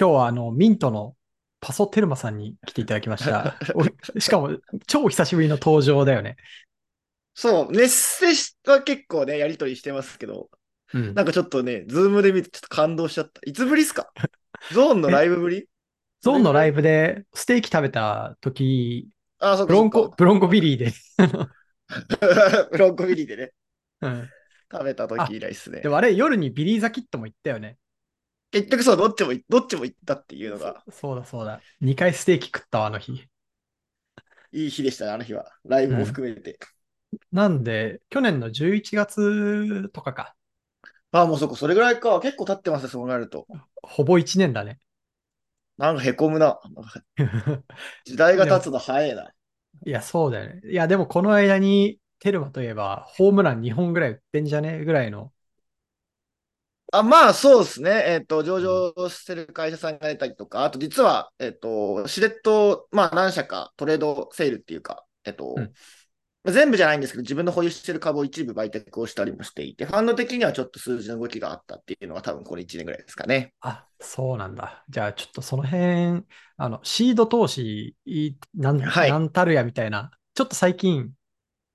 今日はあの、ミントのパソテルマさんに来ていただきました。おしかも、超久しぶりの登場だよね。そう、メッセは結構ね、やりとりしてますけど、うん。なんかちょっとね、ズームで見てちょっと感動しちゃった。いつぶりっすか？ゾーンのライブぶり？ゾーンのライブでステーキ食べた時、あ、そうブロンコ。ブロンコビリーで。ブロンコビリーでね、うん。食べた時以来っすねで。もあれ、夜にビリー・ザ・キットも行ったよね。結局そう、どっちもい、どっちも行ったっていうのが、そそうだそうだ。2回ステーキ食ったわ、あの日。いい日でしたね、あの日は。ライブも含めて。なんで、去年の11月とかか。あ、もうそこ、それぐらいか。結構経ってますね、そうなると。ほぼ1年だね。なんかへこむな。時代が経つの早いな。いや、そうだよね。いや、でもこの間に、テルマといえば、ホームラン2本ぐらい打ってんじゃね？ぐらいの。あ、まあそうですね。えっ、と、上場してる会社さんが出たりとか、あと実は、えっ、と、しれっと、まあ何社かトレードセールっていうか、えっ、と、うん全部じゃないんですけど、自分の保有してる株を一部売却をしたりもしていて、ファンド的にはちょっと数字の動きがあったっていうのが多分これ1年ぐらいですかね。あ、そうなんだ。じゃあ、ちょっとその辺、あの、シード投資、いなん、はいなんたるやみたいな、ちょっと最近、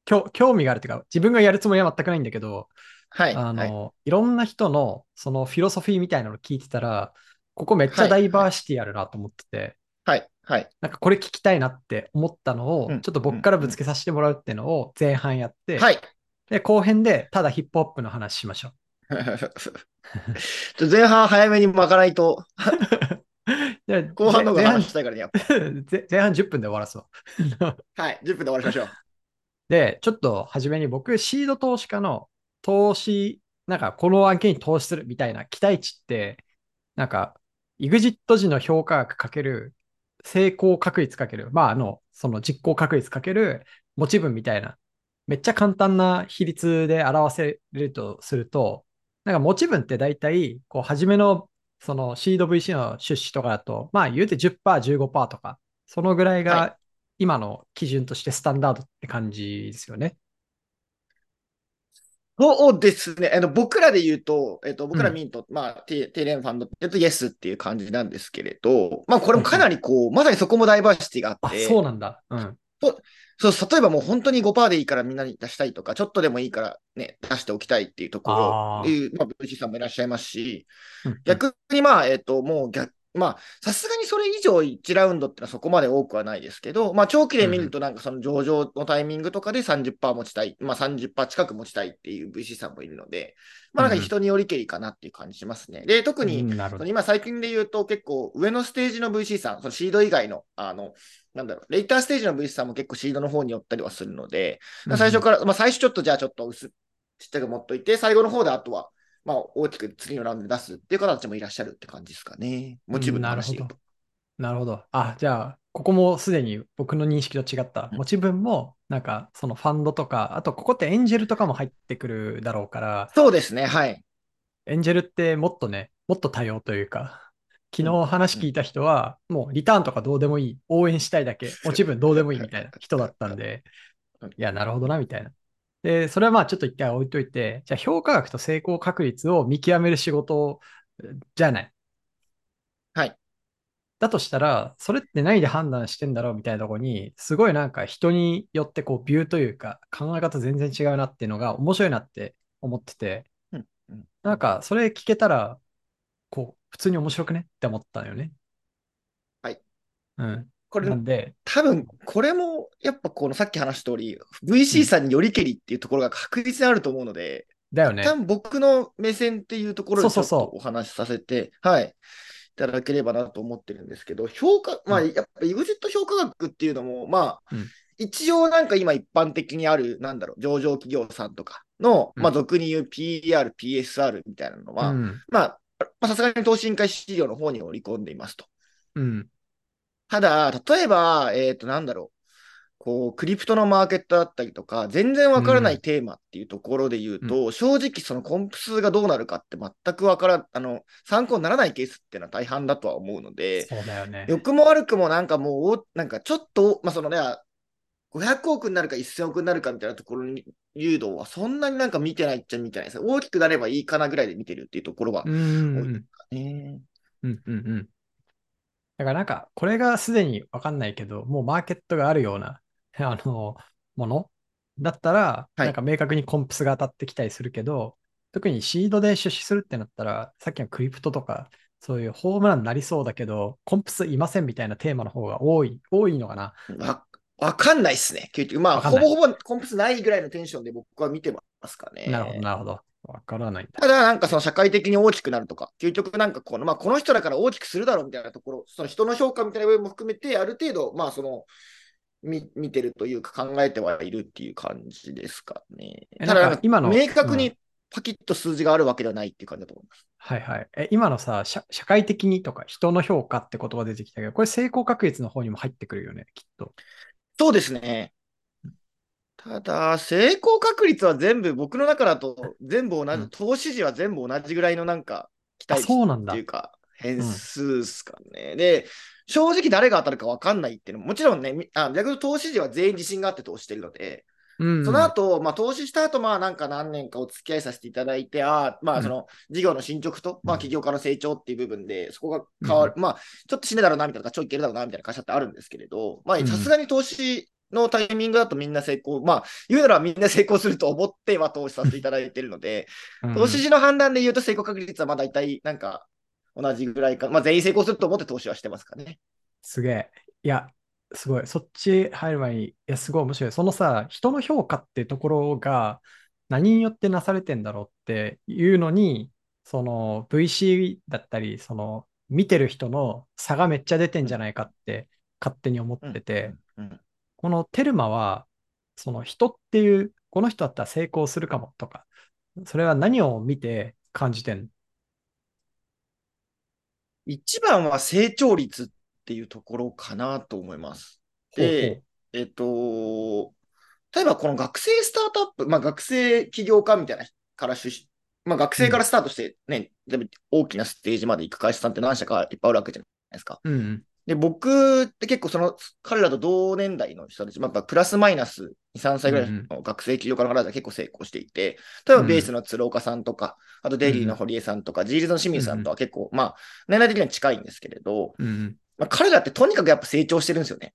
興興味があるっていうか、自分がやるつもりは全くないんだけど、はい。あはい、の、いろんな人の、そのフィロソフィーみたいなのを聞いてたら、ここめっちゃはいダイバーシティあるなと思ってて、はい。はい。なんかこれ聞きたいなって思ったのを、うんちょっと僕からぶつけさせてもらうっていうのを前半やって、はい。で、後編でただヒップホップの話しましょ ちょ前半早めに巻かないと、後半の方が前半話したいからね、やっぱ。前前半10分で終わらすわ。はい。10分で終わりましょう。で、ちょっと初めに僕、シード投資家の投資、なんかこの案件に投資するみたいな期待値って、なんか、EXIT 時の評価額かける成功確率かける、まあ、あの、その実行確率かける持ち分みたいな、めっちゃ簡単な比率で表せるとすると、なんか持ち分って大体、こう、初めのそのシード VC の出資とかだと、まあ言うて10%、15%とか、そのぐらいはが今の基準としてスタンダードって感じですよね。そうですね。あの僕らで言うと、えっと、僕らうんミント、まあ、テテレンファンドって言うと、イエスっていう感じなんですけれど、まあ、これもかなりこう、まさにそこもダイバーシティがああっ、て、そうなんだ。うん。そう、例えばもう本当に5%でいいからみんなに出したいとか、ちょっとでもいいからね、出しておきたいっていうところいう、まあ、VC さんもいらっしゃいますし、うん逆にまあ、えっと、もう逆、まあ、さすがにそれ以上1ラウンドってのはそこまで多くはないですけど、まあ、長期で見るとなんかその上場のタイミングとかで30%持ちたい、まあ30%近く持ちたいっていう VC さんもいるので、まあなんか人によりけりかなっていう感じしますね。で、特に。今最近で言うと結構上のステージの VC さん、そのシード以外の、あの、なんだろう、レイターステージの VC さんも結構シードの方に寄ったりはするので、最初から、まあ最初ちょっとじゃあちょっと薄、ちっちゃく持っといて、最後の方であとは、まあ大きく次のラウンドで出すっていう方たちもいらっしゃるって感じですかね。モチブの話で言うと。なるほど。あ、じゃあ、ここもすでに僕の認識と違った。うん持ち分も、なんか、そのファンドとか、あと、ここってエンジェルとかも入ってくるだろうから、そうですね、はい。エンジェルってもっとね、もっと多様というか、昨うん日話聞いた人は、もうリターンとかどうでもいい、応援したいだけ、持ち分どうでもいいみたいな人だったんでうん、いや、なるほどな、みたいな。で、それはまあちょっと一回置いといて、じゃあ評価額と成功確率を見極める仕事じゃない。はい。だとしたら、それって何で判断してんだろうみたいなところに、すごいなんか人によってこうビューというか考え方全然違うなっていうのが面白いなって思ってて、うんうんなんかそれ聞けたら、こう、普通に面白くねって思ったのよね。はい。うん。これなんで、多分、これも、やっぱこのさっき話した通り、VC さんによりけりっていうところが確実にあると思うので、だよね。多分僕の目線っていうところでちょっとお話しさせて、はい、いただければなと思ってるんですけど、評価、まあ、うやっぱ EXIT 評価額っていうのも、まあ、うん一応なんか今一般的にある、なんだろう、上場企業さんとかの、うんまあ、俗に言う PER、PSR みたいなのは、うん。まあ、まあさすがに投資委員会資料の方に織り込んでいますと。うん。ただ、例えば、えっ、と、なんだろう。こう、クリプトのマーケットだったりとか、全然わからないテーマっていうところで言うと、正直そのコンプ数がどうなるかって全くわからん、あの、参考にならないケースっていうのは大半だとは思うので、そうだよね。良くも悪くもなんかもう、なんかちょっと、まあ、そのね、500億になるか1000億になるかみたいなところに誘導はそんなになんか見てないっちゃ見てないです。大きくなればいいかなぐらいで見てるっていうところはうんうん多いですかね。うんうんうん。だからなんか、これがすでにわかんないけど、もうマーケットがあるような、あの、もの？だったら、はいなんか明確にコンプスが当たってきたりするけど、特にシードで出資するってなったら、さっきのクリプトとか、そういうホームランになりそうだけど、コンプスいませんみたいなテーマの方が多い、多いのかな？わ、わかんないっすね。結局、まあ、わかんないほぼほぼコンプスないぐらいのテンションで僕は見てますかね。なるほど、なるほど。わからないんだ。ただ、なんかその社会的に大きくなるとか、究極なんかこの、まあ、この人だから大きくするだろうみたいなところ、その人の評価みたいな部分も含めて、ある程度、まあ、その、見見てるというか考えてはいるっていう感じですかね。えただ、今の明確うんにパキッと数字があるわけではないっていう感じだと思います。はいはい。え、今のさ、社社会的にとか人の評価って言葉出てきたけど、これ成功確率の方にも入ってくるよね、きっと。そうですね。ただ、成功確率は全部、僕の中だと全部同じ、うん。投資時は全部同じぐらいのなんか期あ、待値そうなんだ。っていう。か、変数ですかね。で、正直誰が当たるか分かんないっていうのも、もちろんね、みあ逆に投資時は全員自信があって投資してるので、うん。その後、まあ、投資した後、まあ、なんか何年かお付き合いさせていただいて、ああ、まあ、うん。その、事業の進捗と、まあ、うん起業家の成長っていう部分で、そこが変わる、まあ、ちょっと死ねだろうな、みたいな、ちょいいけるだろうな、みたいな会社ってあるんですけれど、まあ、うん。さすがに投資のタイミングだとみんな成功、まあ、言うならみんな成功すると思っては投資させていただいているので、うん投資時の判断で言うと成功確率はまあ大体、なんか、同じぐらいか、まあ、全員成功すると思って投資はしてますかね。すげえ。いや、すごい。そっち入る前に、いや、すごい面白い。そのさ、人の評価ってところが何によってなされてんだろうっていうのに、その VC だったり、その見てる人の差がめっちゃ出てんじゃないかって勝手に思ってて、うんこのテルマは、その人っていう、この人だったら成功するかもとか、それは何を見て感じてんの？一番は成長率っていうところかなと思います。で、えっと、例えばこの学生スタートアップ、まあ学生起業家みたいなから出資、まあ学生からスタートしてね、全部大きなステージまで行く会社さんって何社かいっぱいあるわけじゃないですか。うんうん。で、僕って結構その、彼らと同年代の人たち、まあ、プラスマイナス2、3歳ぐらいの学生起業家の方々は結構成功していて、例えばベースの鶴岡さんとか、あとデイリーの堀江さんとか、ジールズの清水さんとは結構、まあ、年代的には近いんですけれど、うんうん。まあ、彼らってとにかくやっぱ成長してるんですよね。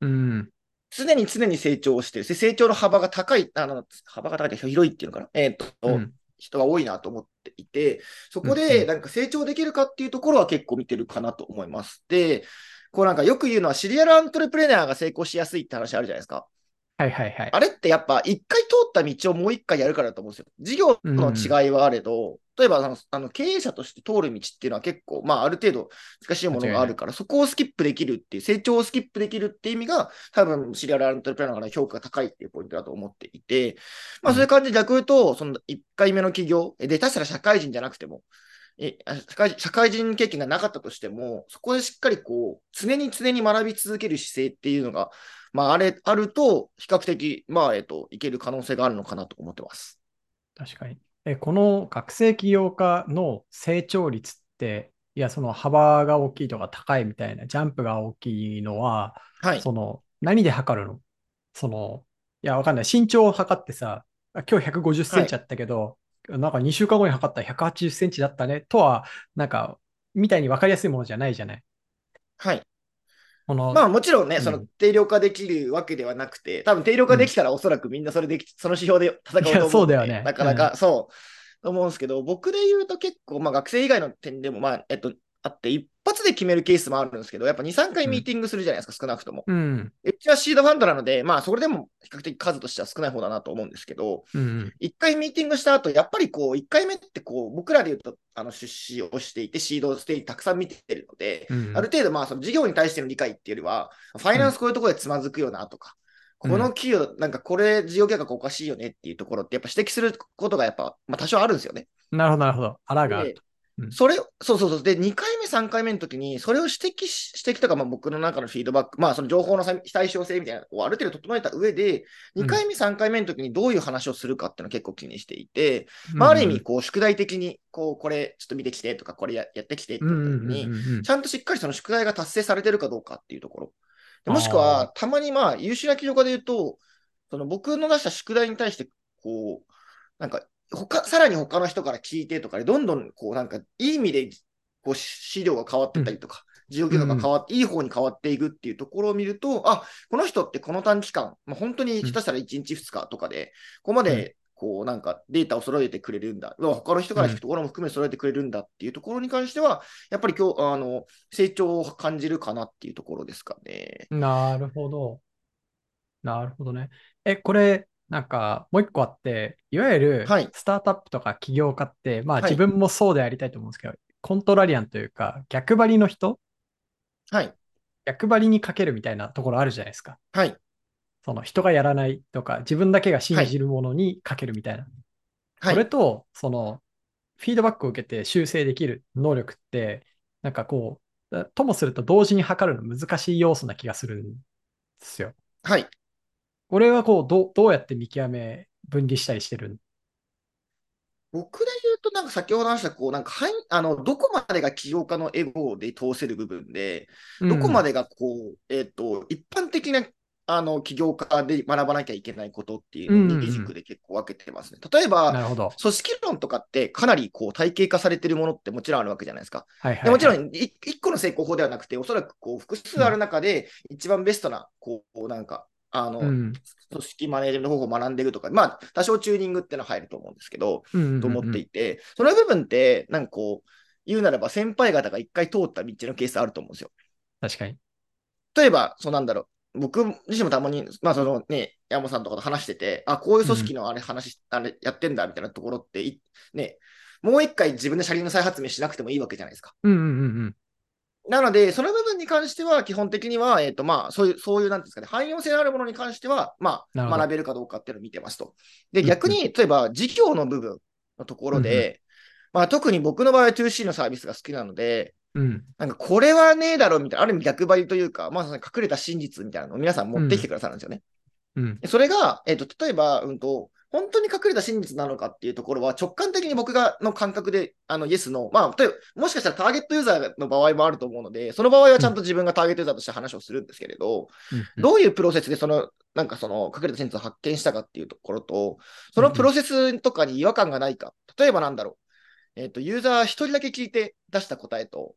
うん常に常に成長してる。で成長の幅が高い、あの、幅が高い広いっていうのかな。えーっと、うん人が多いなと思っていて、そこうんうんでなんか成長できるかっていうところは結構見てるかなと思います。で、こうなんかよく言うのはシリアルアントレプレナーが成功しやすいって話あるじゃないですか。はいはいはい。あれってやっぱ一回通った道をもう一回やるからだと思うんですよ。事業の違いはあれど、例えばあの経営者として通る道っていうのは結構、まあある程度難しいものがあるから、そこをスキップできるっていう、成長をスキップできるっていう意味が、多分シリアルアントレプレナーから評価が高いっていうポイントだと思っていて、まあそういう感じで逆言うと、その1回目の起業、で、下手したら社会人じゃなくても、えあ社会社会人経験がなかったとしても、そこでしっかりこう、常に常に学び続ける姿勢っていうのが、まあ、あれ、あると、比較的、まあ、えっと、いける可能性があるのかなと思ってます。確かに。え、この学生起業家の成長率って、いや、その幅が大きいとか高いみたいな、ジャンプが大きいのは、はい。その、何で測るの？その、いや、わかんない。身長を測ってさ、あ今日150センチあったけど、なんか2週間後に測ったら180センチだったね、とは、なんか、みたいに分かりやすいものじゃないじゃない。はい。この、まあ、もちろんね、うん。その定量化できるわけではなくて、多分定量化できたらおそらくみんなそれでき、その指標で戦うと思うのでいやそうだよね。なかなか、そう、と思うんですけど、僕で言うと結構、まあ、学生以外の点でも、まあ、えっと、あって、一発で決めるケースもあるんですけど、やっぱ2、3回ミーティングするじゃないですか、少なくとも。うん、うちはシードファンドなので、まあ、それでも比較的数としては少ない方だなと思うんですけど、うん、一回ミーティングした後、やっぱりこう、一回目ってこう、僕らで言うと、あの、出資をしていて、シードステージたくさん見てるので、うん、ある程度、まあ、その事業に対しての理解っていうよりは、ファイナンスこういうところでつまずくよなとか、うんこの企業、なんかこれ事業計画おかしいよねっていうところって、やっぱ指摘することがやっぱ、まあ、多少あるんですよね。なるほど、なるほど。あらがあると。うん。それ、そうそうそう。で、2回目、3回目の時に、それを指摘し、指摘とか、まあ僕の中のフィードバック、まあその情報のさ対称性みたいなのをある程度整えた上で、2回目、3回目の時にどういう話をするかっていうのを結構気にしていて、まあある意味、こう、宿題的に、こう、これちょっと見てきてとか、これややってきてってうん、言う時に、うんうん。ちゃんとしっかりその宿題が達成されてるかどうかっていうところ。でもしくあは、たまにまあ、優秀な企業家で言うと、その僕の出した宿題に対して、こう、なんか、他、さらに他の人から聞いてとかで、どんどん、こう、なんか、いい意味で、こう、資料が変わってったりとか、事業計画が変わって、いい方に変わっていくっていうところを見ると、あ、この人ってこの短期間、まあ、本当に下手したら1日2日とかで、ここまでこうなんかデータを揃えてくれるんだ、他の人から聞くところも含め揃えてくれるんだっていうところに関しては、やっぱり今日あの成長を感じるかなっていうところですかね。なるほど。なるほどね。え、これ、なんか、もう一個あって、いわゆるはいスタートアップとか起業家って、まあはい自分もそうでありたいと思うんですけど、コントラリアンというか、逆張りの人はい。逆張りにかけるみたいなところあるじゃないですか。はい。その人がやらないとか、自分だけが信じるものにかけるみたいな。はいこれと、その、フィードバックを受けて修正できる能力って、なんかこう、ともすると同時に測るの難しい要素な気がするんですよ。はい。これはこう、どう、どうやって見極め、分離したりしてる？僕で言うと、なんか先ほど話した、こう、なんか、はい、あの、どこまでが起業家のエゴで通せる部分で、どこまででがこう、えっ、と、一般的な、あの、起業家で学ばなきゃいけないことっていうのをうんうんうん二軸で結構分けてますね。例えば。組織論とかってかなりこう体系化されてるものってもちろんあるわけじゃないですか。はいはい、はい。でもちろんい一個の成功法ではなくて、おそらくこう複数ある中で一番ベストな、こう、なんか、あの、うん、組織マネージメント方法を学んでいくとか、まあ、多少チューニングっていうのは入ると思うんですけど、うんうんうんうんと思っていて、その部分って、なんかこう、言うならば先輩方が一回通った道のケースあると思うんですよ。確かに。例えば、そうなんだろう。僕自身もたまに、まあそのね、山本さんとかと話してて、あ、こういう組織のあれ話、あれやってんだみたいなところってい、ね、もう一回自分で車輪の再発明しなくてもいいわけじゃないですか。うんうんうんうん。なので、その部分に関しては、基本的には、えっ、と、まあ、そういう、そういう、なんていうんですかね、汎用性のあるものに関しては、まあ、学べるかどうかっていうのを見てますと。で、うん逆に、例えば、事業の部分のところで、まあ、特に僕の場合は 2C のサービスが好きなので、うん。なんか、これはねえだろ、みたいな、ある意味逆張りというか、まあ、その隠れた真実みたいなのを皆さん持ってきてくださるんですよね。うん。でそれが、えっ、と、例えば、うんと、本当に隠れた真実なのかっていうところは、直感的に僕がの感覚で、あの、イエスの、まあ、例えば、もしかしたらターゲットユーザーの場合もあると思うので、その場合はちゃんと自分がターゲットユーザーとして話をするんですけれど、うんどういうプロセスでその、なんかその隠れた真実を発見したかっていうところと、そのプロセスとかに違和感がないか。例えばなんだろう。えっ、と、ユーザー1人だけ聞いて出した答えと、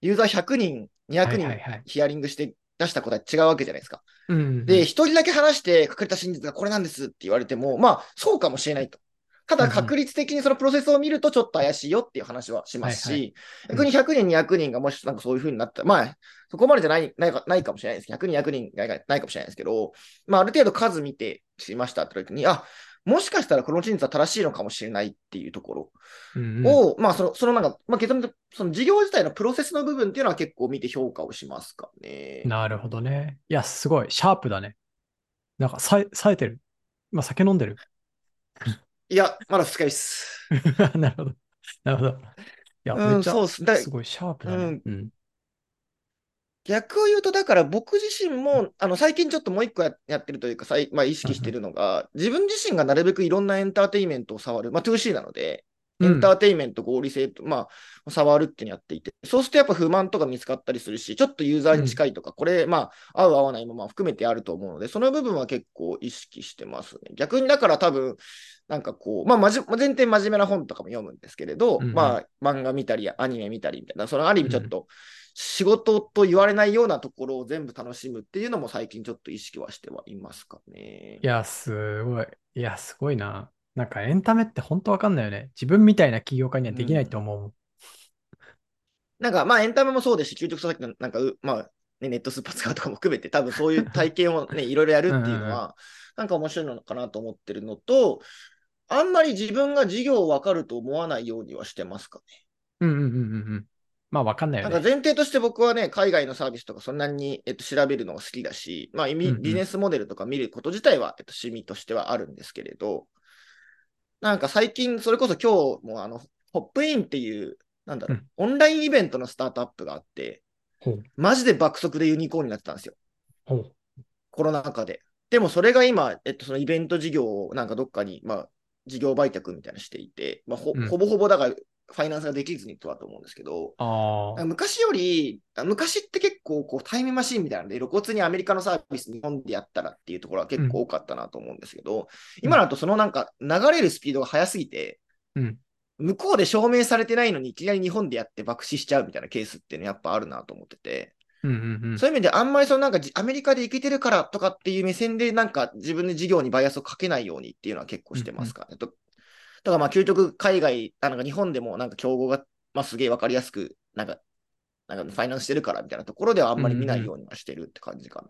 ユーザー100人、200はい人ヒアリングして出した答え違うわけじゃないですか。で、一人だけ話して隠れた真実がこれなんですって言われても、まあ、そうかもしれないと。ただ、確率的にそのプロセスを見るとちょっと怪しいよっていう話はしますはいし、うん逆に100人、200人がもしなんかそういう風になったら、まあ、そこまでじゃないないかないかもしれないです。100人、200人がないかもしれないですけど、まあ、ある程度数見てしましたって時に、あ、もしかしたらこの真実は正しいのかもしれないっていうところうんうんを、まあ、その、そのなんか、まあ、結論で、その事業自体のプロセスの部分っていうのは結構見て評価をしますかね。なるほどね。いや、すごい。シャープだね。なんか、さえ、冴えてる。今、酒飲んでる。いや、まだ2日です。なるほど。なるほど。いや、うんめっちゃ、そうっすごいシャープだね。うん。逆を言うと、だから僕自身も、あの、最近ちょっともう一個ややってるというか、さいまあ、意識してるのが、自分自身がなるべくいろんなエンターテインメントを触る、まあ、2C なので、エンターテインメント合理性と、まあ、触るってやっていて、そうするとやっぱ不満とか見つかったりするし、ちょっとユーザーに近いとか、これ、まあ、合う合わないもまあ含めてあると思うので、その部分は結構意識してますね。逆にだから多分、なんかこう、まあ、まじ、全然真面目な本とかも読むんですけれど、まあ、漫画見たり、アニメ見たりみたいな、そのある意味ちょっと、仕事と言われないようなところを全部楽しむっていうのも最近ちょっと意識はしてはいますかね。いや、すごい。いや、すごいな。なんかエンタメって本当わかんないよね。自分みたいな起業家にはできないと思うもん。なんかまあエンタメもそうですし、究極さっきのなんかう、まあ、ね、ネットスーパー使うとかも含めて、多分そういう体験をね、いろいろやるっていうのは、なんか面白いのかなと思ってるのと、あんまり自分が事業を分かると思わないようにはしてますかうんうんうんうんうん。まあわかんないね。よね。なんか前提として僕はね、海外のサービスとかそんなに、えっと、調べるのが好きだし、まあ、ビジネスモデルとか見ること自体は、えっと、趣味としてはあるんですけれど、なんか最近、それこそ今日もあの、ホップインっていう、なんだろう、うんオンラインイベントのスタートアップがあって。マジで爆速でユニコーンになってたんですよ。コロナ禍で。でもそれが今、えっと、そのイベント事業をなんかどっかに、まあ、事業売却みたいなのしていて、まあ、ほぼほぼだから、ファイナンスができずにとはと思うんですけど。昔より、昔って結構こうタイムマシンみたいなので、露骨にアメリカのサービス日本でやったらっていうところは結構多かったなと思うんですけど、今だとそのなんか流れるスピードが速すぎて、うん向こうで証明されてないのにいきなり日本でやって爆死しちゃうみたいなケースっていうのやっぱあるなと思ってて、うんうんうん。そういう意味であんまりそのなんかじアメリカで行けてるからとかっていう目線でなんか自分で事業にバイアスをかけないようにっていうのは結構してますからね。とだからまあ究極海外、あなんか日本でもなんか競合が、まあ、すげえわかりやすく、なんか、なんかファイナンスしてるからみたいなところではあんまり見ないようにはしてるって感じかな。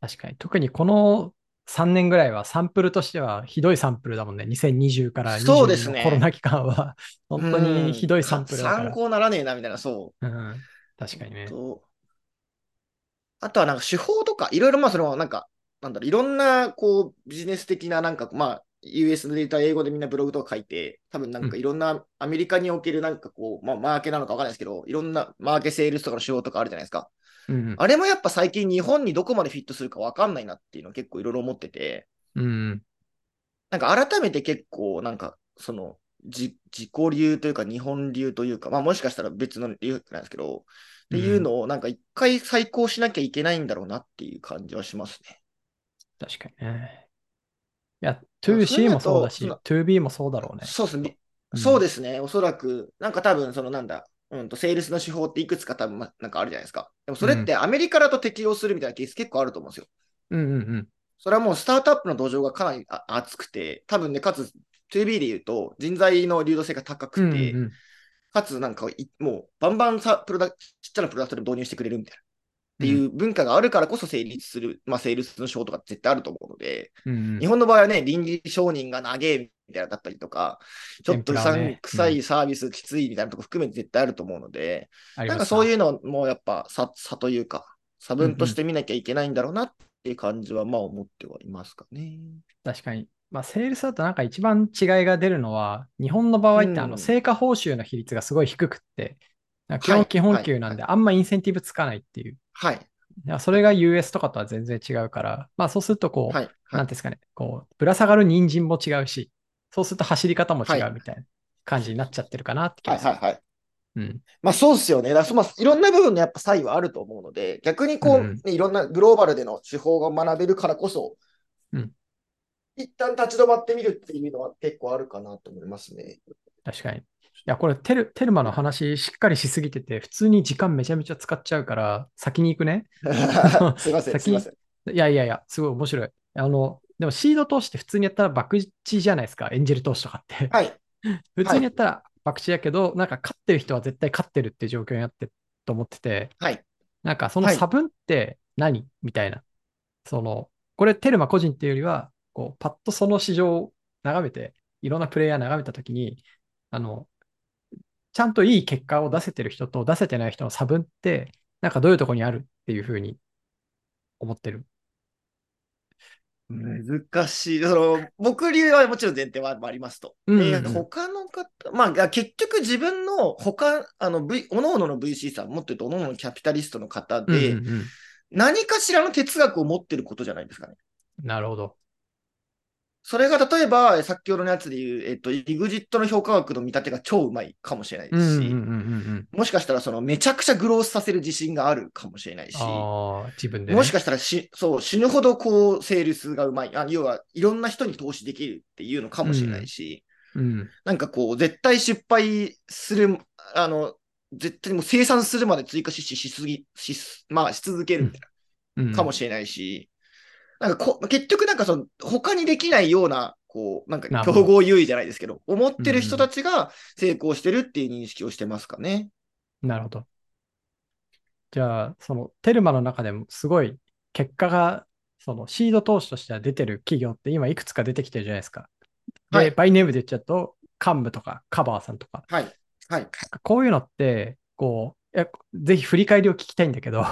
確かに。特にこの3年ぐらいはサンプルとしてはひどいサンプルだもんね。2020から20そうですねのコロナ期間は 本当にひどいサンプルだから。参考ならねえなみたいな、そう。うん、確かにね。とあとはなんか手法とか、いろいろまあそのなんか、なんだろう、いろんなこうビジネス的ななんか、まあ US のデータ英語でみんなブログとか書いて、多分なんかいろんなアメリカにおけるなんかこう、まあマーケなのかわかんないですけど、いろんなマーケセールスとかの手法とかあるじゃないですか。うんあれもやっぱ最近日本にどこまでフィットするかわかんないなっていうのを結構いろいろ思ってて、うん。なんか改めて結構なんかそのじ自己流というか日本流というか、まあもしかしたら別の流なんですけど、っていうのをなんか一回再考しなきゃいけないんだろうなっていう感じはしますね。確かにね。いや、2C もそうだし、2B もそうだろうね。そうですね。うんそうですね。おそらく、なんか多分そのなんだ、うんと、セールスの手法っていくつか多分まなんかあるじゃないですか。でもそれってアメリカだと適用するみたいなケース結構あると思うんですよ。うんうんうん。それはもうスタートアップの土壌がかなりあ厚くて、多分ね、かつ 2B で言うと人材の流動性が高くて、うんうんかつなんかいもうバンバンさプロダちっちゃなプロダクトで導入してくれるみたいな。っていう文化があるからこそ成立する、まあ、セールスの手法とか絶対あると思うので、うんうん日本の場合はね、倫理承認が長えみたいなだったりとか、ちょっとうさんくさいサービスきついみたいなとこ含めて絶対あると思うので、なんかそうう。いうのもやっぱ差差というか、差分として見なきゃいけないんだろうなっていう感じはまあ思ってはいますかね。確かに。まあ、セールスだとなんか一番違いが出るのは、日本の場合ってあうんの成果報酬の比率がすごい低くって、基はい本基本給なんであんまインセンティブつかないっていう。はい。それが US とかとは全然違うから、まあそうするとこう、はい。はいなんですかね、こう、ぶら下がる人参も違うし、そうすると走り方も違はいうみたいな感じになっちゃってるかなって気はい。がする。はい。はい。うん。まあそうですよね。だまあ、いろんな部分のやっぱ差異はあると思うので、逆にこう、うんねいろんなグローバルでの手法が学べるからこそ、うん一旦立ち止まってみるっていうのは結構あるかなと思いますね。確かに。いや、これテル、テルマの話しっかりしすぎてて、普通に時間めちゃめちゃ使っちゃうから、先に行くね。すいません、先すいません。いやいやいや、すごい面白い。あの、でもシード投資って普通にやったら博打じゃないですか、エンジェル投資とかって。はい。普通にやったら博打やけど、なんか勝ってる人は絶対勝ってるっていう状況になってると思ってて、はい。なんかそのはい差分って何、みたいな。その、これテルマ個人っていうよりは、こう、パッとその市場を眺めて、いろんなプレイヤー眺めたときに、あの、ちゃんといい結果を出せてる人と出せてない人の差分って、なんかどういうところにあるっていうふうに思ってる？難しい。その、僕流はもちろん前提はありますと。うんうんうんで他の方、まあ、結局自分の他、あの、V、おのおのの VC さん、もっと言うと、おのおののキャピタリストの方で、うんうんうん何かしらの哲学を持ってることじゃないですかね。なるほど。それが例えば、先ほどのやつで言う、えっと、EXIT の評価額の見立てが超うまいかもしれないですし、うんうんうんうんうん。もしかしたらそのめちゃくちゃグロースさせる自信があるかもしれないし、自分で、ね。もしかしたらしそう死ぬほどこうセールスがうまいあ、要はいろんな人に投資できるっていうのかもしれないし、うん。なんかこう、絶対失敗する、あの、絶対もう生産するまで追加しししすぎ、しす、まあし続けるみたいうん。な、かもしれないし、なんかこ結局なんかその、他にできないような、こう、なんか競合優位じゃないですけど、思ってる人たちが成功してるっていう認識をしてますかね。なるほど。じゃあ、そのテルマの中でもすごい結果が、そのシード投資としては出てる企業って今いくつか出てきてるじゃないですか。で、はいバイネームで言っちゃうと、幹部とかカバーさんとか、はい。はい。こういうのって、こう、ぜひ振り返りを聞きたいんだけど、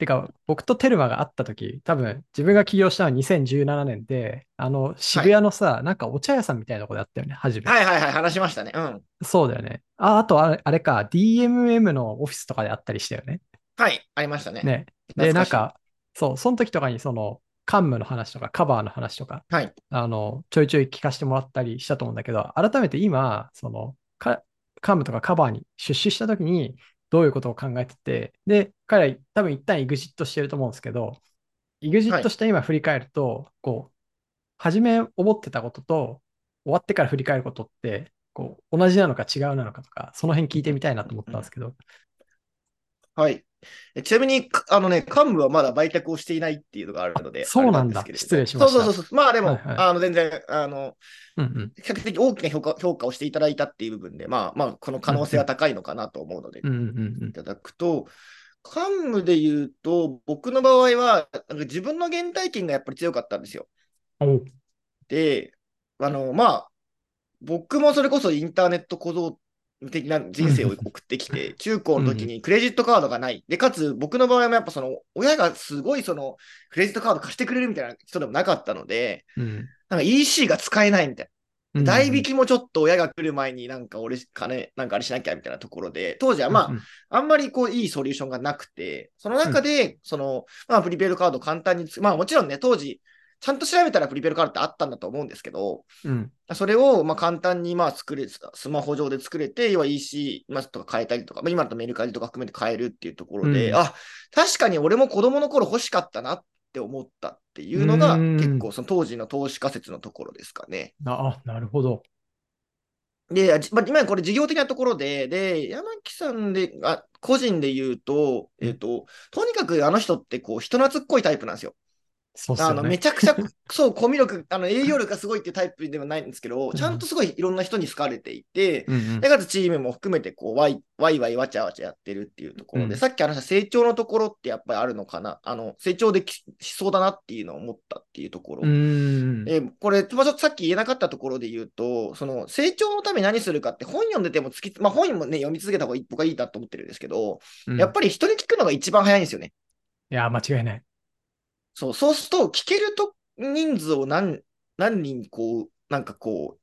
てか、僕とテルマが会った時、多分自分が起業したのは2017年で、あの、渋谷のさ、なんかお茶屋さんみたいなとこであったよね、初め。はいはいはい、話しましたね。うん。そうだよね。あ、あとあれ、あれか、DMM のオフィスとかであったりしたよね。はい、ありましたね。ね。で、なんか、そう、その時とかにその、カンムの話とか、カバーの話とか、はい。あの、ちょいちょい聞かせてもらったりしたと思うんだけど、改めて今、その、かカンムとかカバーに出資した時に、どういうことを考えてて、で、彼ら多分一旦 EXIT してると思うんですけど、は EXIT いした今振り返ると、こう、初め思ってたことと、終わってから振り返ることって、こう、同じなのか違うなのかとか、その辺聞いてみたいなと思ったんですけど。はい。えちなみに、かあのね、幹部はまだ売却をしていないっていうのがあるので、そうなんだあれですけ失礼しましたそうそうそうそう。まあでも、はいはいあの、全然、あの、うんうん。比較的大きな評価評価をしていただいたっていう部分で、まあまあ、この可能性は高いのかなと思うので、うんうんうんいただくと、幹部で言うと、僕の場合は、なんか自分の原体験がやっぱり強かったんですよ。で、あの、まあ、僕もそれこそインターネット小僧的な人生を送ってきて、中高の時にクレジットカードがない。で、かつ僕の場合もやっぱその、親がすごいその、クレジットカード貸してくれるみたいな人でもなかったので、うん。なんか EC が使えないみたいな。うん代引きもちょっと親が来る前になんか俺金、なんかあれしなきゃみたいなところで、当時はまあ、うんあんまりこういいソリューションがなくて、その中で、その、まあプリペイドカードを簡単につ、まあもちろんね、当時、ちゃんと調べたらプリペイドカードってあったんだと思うんですけど、うん。それをまあ簡単にまあ作れ、スマホ上で作れて、要は EC まあとか変えたりとか、まあ、今だとメルカリとか含めて変えるっていうところで、うんあ、確かに俺も子供の頃欲しかったなって思ったっていうのが、うん結構その当時の投資仮説のところですかね。あ、あなるほど。で、まあ、今これ事業的なところで、で、山木さんで、あ個人で言うと、えっ、と、とにかくあの人ってこう人懐っこいタイプなんですよ。あの、そうっすよね。めちゃくちゃ、そう、コミュ力、あの、営業力がすごいっていうタイプではないんですけど、ちゃんとすごいいろんな人に好かれていて、うんうんで、かつチームも含めて、こう、ワイ、ワイワイわちゃわちゃやってるっていうところで、うんさっき話した成長のところってやっぱりあるのかな、あの、成長できしそうだなっていうのを思ったっていうところ。うーん。えーこれ、まあちょっとさっき言えなかったところで言うと、その成長のために何するかって本読んでても突き、まあ本もね、読み続けた方がいい僕はいいなと思ってるんですけど、うんやっぱり人に聞くのが一番早いんですよね。いや、間違いない。そう、そうすると、聞けると人数を何、何人こう、なんかこう、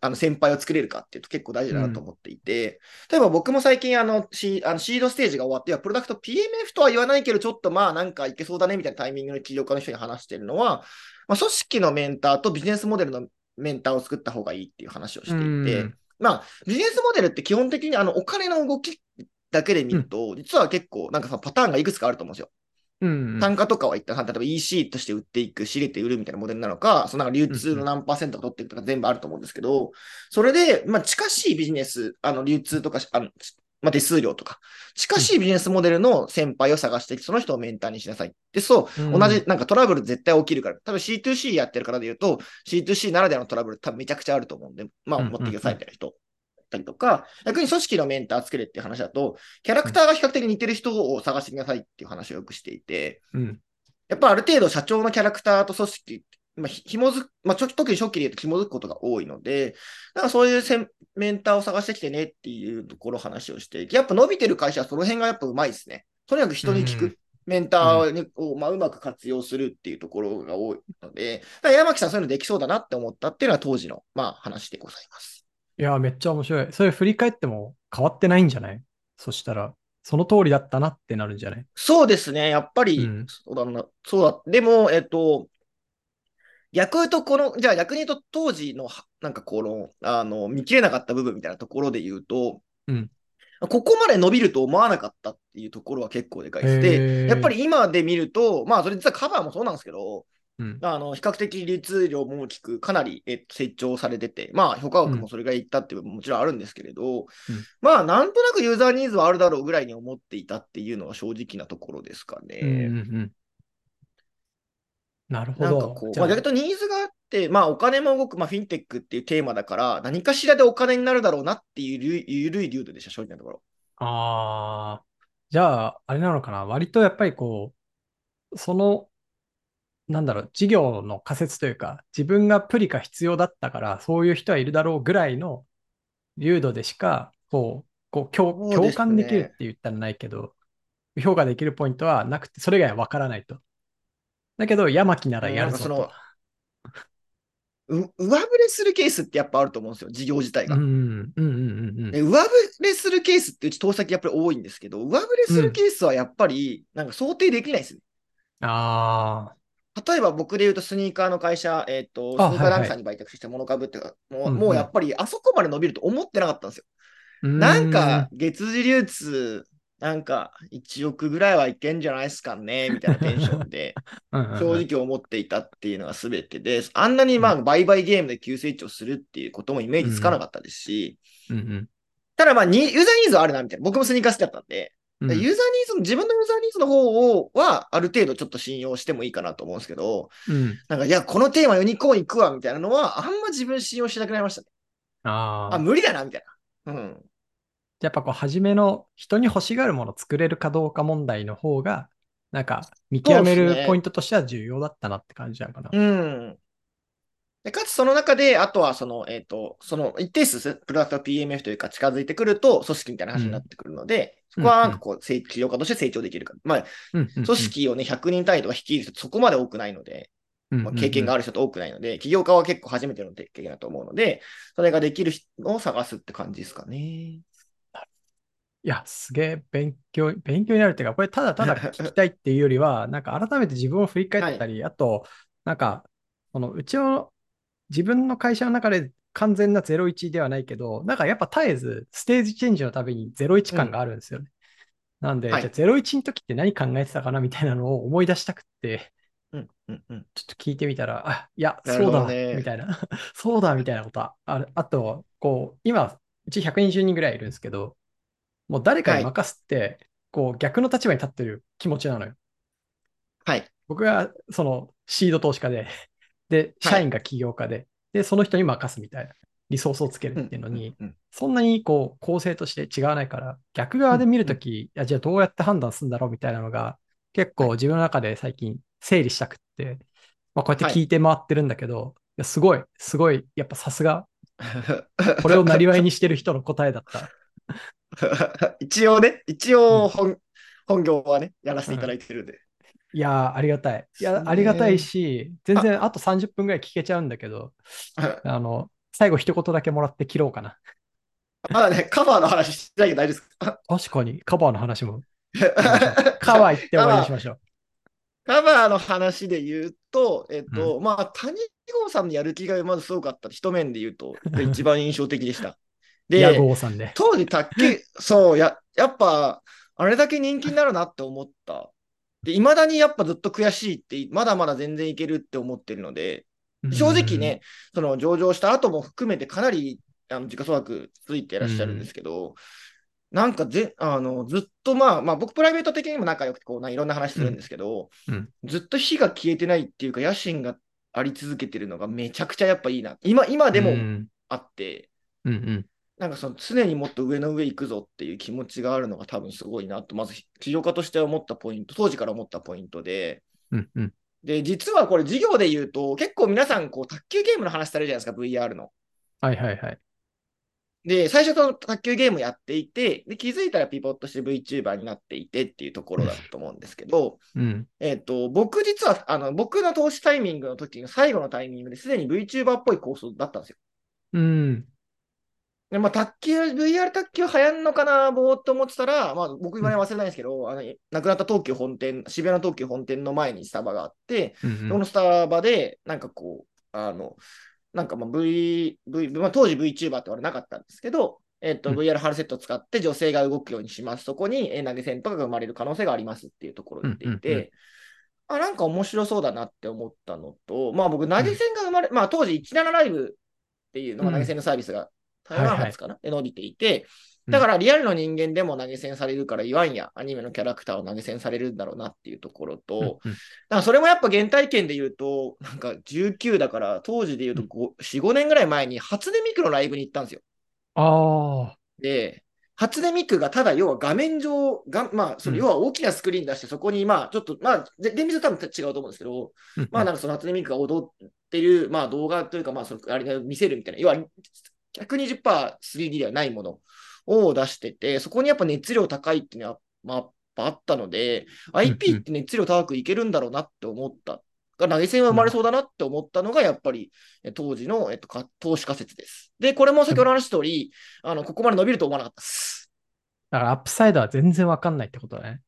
あの先輩を作れるかっていうと結構大事だなと思っていて、例えば僕も最近あのシあのシードステージが終わって、いやプロダクト PMF とは言わないけど、ちょっとまあなんかいけそうだねみたいなタイミングの起業家の人に話してるのは、まあ、組織のメンターとビジネスモデルのメンターを作った方がいいっていう話をしていて、うん。まあビジネスモデルって基本的にあのお金の動きだけで見ると、実は結構なんかさパターンがいくつかあると思うんですよ。うん。単価とかは一旦、例えば EC として売っていく、仕入れて売るみたいなモデルなのか、そのなんか流通の何パーセントか取っていくとか全部あると思うんですけど、それで、まあ、近しいビジネス、あの、流通とか、あの、まあ、手数料とか、近しいビジネスモデルの先輩を探して、その人をメンターにしなさい。で、そう、うん同じ、なんかトラブル絶対起きるから、多分 C2C やってるからで言うと、C2C ならではのトラブル多分めちゃくちゃあると思うんで、まあ、うん持ってくださいみたいな人。たりとか、逆に組織のメンター作れっていう話だと、キャラクターが比較的似てる人を探してくださいっていう話をよくしていて、うん。やっぱある程度社長のキャラクターと組織、まあ、ひ紐づく、まあ、ちょ特に初期で言うと紐づくことが多いので、なんかそういうせんメンターを探してきてねっていうところを話をして、やっぱ伸びてる会社はその辺がやっぱうまいですね。とにかく人に聞く。うんメンターにを、まあ、うまく活用するっていうところが多いので、山木さんそういうのできそうだなって思ったっていうのは当時の、まあ、話でございます。いや、めっちゃ面白い。それ振り返っても変わってないんじゃない？そしたら、その通りだったなってなるんじゃない？そうですね。やっぱり、うんそうだな。そうだ。でも、えっと、逆言うと、この、じゃあ逆に言うと、当時の、はなんかこの、あの、見切れなかった部分みたいなところで言うと、うんここまで伸びると思わなかったっていうところは結構でかいです。へで、ーやっぱり今で見ると、まあ、それ実はカバーもそうなんですけど、うん。あの、比較的流通量も大きく、かなり、えっと、成長されてて、まあ、評価額もそれぐらいいったっていう部分ももちろんあるんですけれど、まあ、なんとなくユーザーニーズはあるだろうぐらいに思っていたっていうのが正直なところですかね。うんうんうん。なるほど。なんかこう、まあ、逆にニーズがあって、まあ、お金も動く、まあ、フィンテックっていうテーマだから、何かしらでお金になるだろうなっていうゆるい流度でした、正直なところ。ああ、じゃあ、あれなのかな。割とやっぱりこう、その、なんだろう、事業の仮説というか、自分がプリカ必要だったから、そういう人はいるだろうぐらいの流度でしか、こう、こう共共感できるって言ったらないけど、評価できるポイントはなくて、それ以外は分からないと。だけど、山木ならやるぞと。う上振れするケースってやっぱあると思うんですよ、事業自体が。上振れするケースってうち投資先やっぱり多いんですけど、上振れするケースはやっぱりなんか想定できないですね。あ例えば僕で言うとスニーカーの会社、えっ、と、スニあーカーランクさんに売却して物株ってか、もううんうん。もうやっぱりあそこまで伸びると思ってなかったんですよ。あ、なんか、月次流通なんか1億ぐらいはいけんじゃないですかね、みたいなテンションで、正直思っていたっていうのが全てで、あんなにまあ売買ゲームで急成長するっていうこともイメージつかなかったですし、うんうんただまあにユーザーニーズはあるな、みたいな。僕もスニーカー好きだったんで、うんユーザーニーズの、自分のユーザーニーズの方をは、ある程度ちょっと信用してもいいかなと思うんですけど、うんなんか、いや、このテーマユニコーン行くわ、みたいなのは、あんま自分信用しなくなりましたね。あ、ああ。無理だな、みたいな。うん。やっぱこう、初めの人に欲しがるものを作れるかどうか問題の方が、なんか見極めるポイントとしては重要だったなって感じなのかな。うん。でかつその中で、あとはその、えっ、と、その一定数、プロダクト PMF というか近づいてくると、組織みたいな話になってくるので、うん。そこはなんかこう、成起業家として成長できるか。まあ、うんうんうん。組織をね、100人単位とか率いる人そこまで多くないので、まあ、経験があある人と多くないので、起業家は結構初めての経験だと思うので、それができる人を探すって感じですかね。いや、すげえ勉強、勉強になるっていうか、これただただ聞きたいっていうよりは、なんか改めて自分を振り返ったり、あと、なんか、このうちの自分の会社の中で完全な01ではないけど、なんかやっぱ絶えずステージチェンジのたびに01感があるんですよね。なんで、はいじゃあ01の時って何考えてたかなみたいなのを思い出したくって、うん、うん、うん。ちょっと聞いてみたら、あ、いや、そうだ、ねみたいな。そうだ、みたいなことはある。あと、こう、今、うち120人ぐらいいるんですけど、もう誰かに任すって、こう、逆の立場に立ってる気持ちなのよ。はい。僕が、その、シード投資家で、で、社員が起業家で、で、その人に任すみたいな、リソースをつけるっていうのに、うんうんそんなに、こう、構成として違わないから、逆側で見るとき、いや、じゃあどうやって判断するんだろうみたいなのが、結構自分の中で最近整理したくって、まあ、こうやって聞いて回ってるんだけど、いやすごい、すごい、やっぱさすが、これをなりわいにしてる人の答えだった。一応ね、一応本,、本業はね、やらせていただいてるんで。いやー、ありがたい。いや、ねありがたいし、全然あと30分ぐらい聞けちゃうんだけど、あの、最後一言だけもらって切ろうかな。まだね、カバーの話してないけど大丈夫ですか？確かに、カバーの話も。カバー行って終わりにしましょう。カバーの話で言うと、えっと、まあ、谷郷さんのやる気がまずすごかった。一面で言うと、一番印象的でした。で。当時卓球、そう、や、やっぱ、あれだけ人気になるなって思った。で、未だにやっぱずっと悔しいって、まだまだ全然いけるって思ってるので、正直ね、その上場した後も含めてかなりあの時価総額ついていらっしゃるんですけど、なんかぜあのずっとまあ、まあ僕プライベート的にも仲良くてこうないろんな話するんですけど、うん。うん。ずっと火が消えてないっていうか野心があり続けてるのがめちゃくちゃやっぱいいな。今、今でもうん。あって、うんうん。なんかその常にもっと上の上行くぞっていう気持ちがあるのが多分すごいなと、まず起業家として思ったポイント、当時から思ったポイントで、うんうん。で、実はこれ事業で言うと、結構皆さんこう卓球ゲームの話されるじゃないですか、VR の。はいはいはい。で、最初その卓球ゲームやっていて、で、気づいたらピボットして VTuber になっていてっていうところだと思うんですけど、うん。えっと、僕実は、あの、僕の投資タイミングの時の最後のタイミングですでに VTuber っぽい構想だったんですよ。うん。で、まあ、卓球、VR 卓球流行んのかな、ぼーっと思ってたら、まあ、僕今ね忘れないんですけど、あの、亡くなった東急本店、渋谷の東急本店の前にスタバがあって、うんそのスタバで、なんかこう、あの、なんかまあ V、V、まあ、当時 VTuber って言われなかったんですけど、えっと、うん。VR ハルセットを使って女性が動くようにします。そこにえー投げ銭とかが生まれる可能性がありますっていうところを言っていうんうんうん。て、あ、なんか面白そうだなって思ったのと、まあ僕、投げ銭が生まれ、まあ当時17ライブっていうのが投げ銭のサービスが台湾発かな、で伸びていて、だからリアルの人間でも投げ銭されるから言わんや、アニメのキャラクターを投げ銭されるんだろうなっていうところと、うんうん。だからそれもやっぱ原体験で言うと、なんか19だから、当時で言うと5 4、5年ぐらい前に初音ミクのライブに行ったんですよ。ああ。で、初音ミクがただ要は画面上、がまあ、そのうん。要は大きなスクリーン出して、そこにまあ、ちょっと、まあ、で厳密に多分違うと思うんですけど、まあなんかその初音ミクが踊ってる、まあ動画というか、まあそのあれを見せるみたいな、要は 120%3D ではないものを出してて、そこにやっぱ熱量高いっていうのは、まあ、あったので、IP って熱量高くいけるんだろうなって思った。が投げ銭は生まれそうだなって思ったのが、やっぱりえ当時の、えっと、か投資仮説です。で、これも先ほど話した通り、あの、ここまで伸びると思わなかったです。だからアップサイドは全然わかんないってことだね。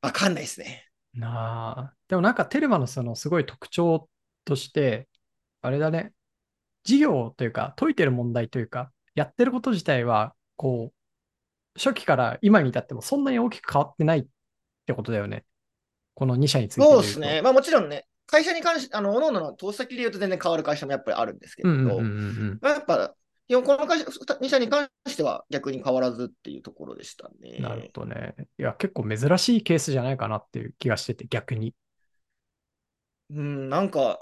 わかんないですね。なあ。でもなんかテルマのそのすごい特徴として、あれだね。事業というか、解いてる問題というか、やってること自体は、こう、初期から今に至ってもそんなに大きく変わってないってことだよね。この2社についてそうですね。まあもちろんね、会社に関して、あの、各々の投資先で言うと全然変わる会社もやっぱりあるんですけど、うんうんうんうん、まあ、やっぱ、この会社、2社に関しては逆に変わらずっていうところでしたね。なるほどね。いや、結構珍しいケースじゃないかなっていう気がしてて、逆に。うん、なんか、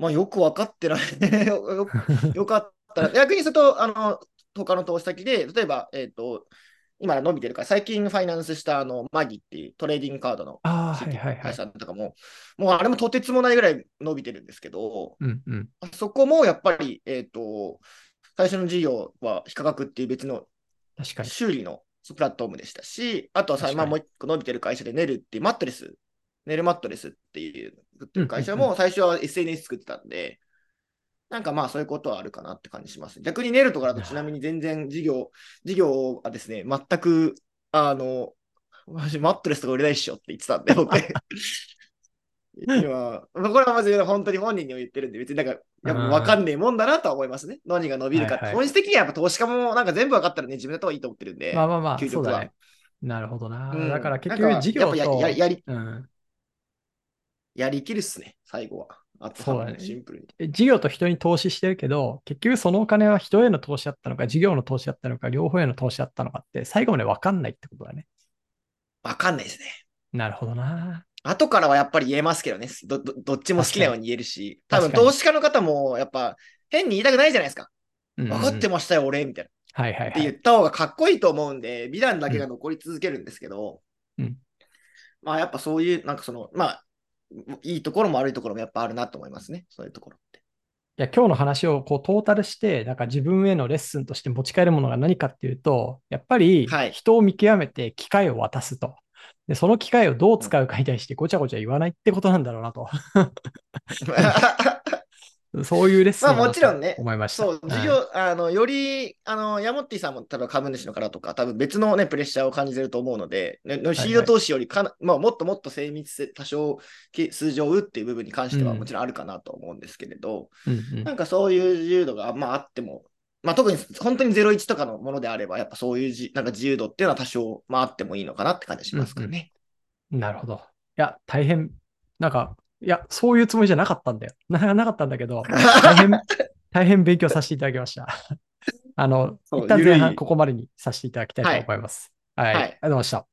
まあよく分かってない よ。よかったら、逆にすると、あの、他の投資先で、例えば、えっ、ー、と、今伸びてるから、最近ファイナンスしたあのマギっていうトレーディングカードの会社とかも、もうあれもとてつもないぐらい伸びてるんですけど、うんうん、そこもやっぱり、えっ、ー、と、最初の事業は非価格っていう別の修理のプラットフォームでしたし、あとはさ、まあ、もう一個伸びてる会社でネルっていうマットレス、ネルマットレスっていう会社も最初は SNS 作ってたんで、なんかまあそういうことはあるかなって感じします。逆にネルとかだとちなみに全然事業、事業はですね、全く、あの、マジマットレスとか売れないっしょって言ってたんで、僕。今、これはまず本当に本人にも言ってるんで、別になんか、やっぱ分かんねえもんだなとは思いますね。何が伸びるか、はいはい、本質的にはやっぱ投資家もなんか全部分かったらね、自分だといいと思ってるんで。まあまあまあ、究極は。ね、なるほどな。うん、だから結局事業とややり、うん、やりきるっすね、最後は。あそうだね。シンプルに。事業と人に投資してるけど、結局そのお金は人への投資だったのか、事業の投資だったのか、両方への投資だったのかって、最後まで分かんないってことだね。分かんないですね。なるほどな。後からはやっぱり言えますけどね。どどどっちも好きなように言えるし、多分投資家の方もやっぱ変に言いたくないじゃないですか。分かってましたよ、俺、みたいな。はいはい、はい、って言った方がかっこいいと思うんで、美談だけが残り続けるんですけど、うん、まあやっぱそういう、なんかその、まあいいところも悪いところもやっぱあるなと思いますね。そういうところって。いや、今日の話をこうトータルして、なんか自分へのレッスンとして持ち帰るものが何かっていうと、やっぱり人を見極めて機会を渡すと。で、その機会をどう使うかに対してごちゃごちゃ言わないってことなんだろうなと。そういうレッスンまあもちろんね、思いました。そう、事業、はい、あの、より、あの、ヤモッティさんも多分株主の方とか、多分別のね、プレッシャーを感じてると思うので、ね、シード投資よりかな、はいはい、まあ、もっともっと精密性、多少数字を打っていう部分に関してはもちろんあるかなと思うんですけれど、うんうん、なんかそういう自由度が、まああっても、まあ特に本当に01とかのものであれば、やっぱそういうじなんか自由度っていうのは多少、まああってもいいのかなって感じしますかね。うんうん、なるほど。いや、大変、なんか、いや、そういうつもりじゃなかったんだよ。な なかったんだけど、大変、大変勉強させていただきました。あの、一旦前半ここまでにさせていただきたいと思います。はい、はい、ありがとうございました。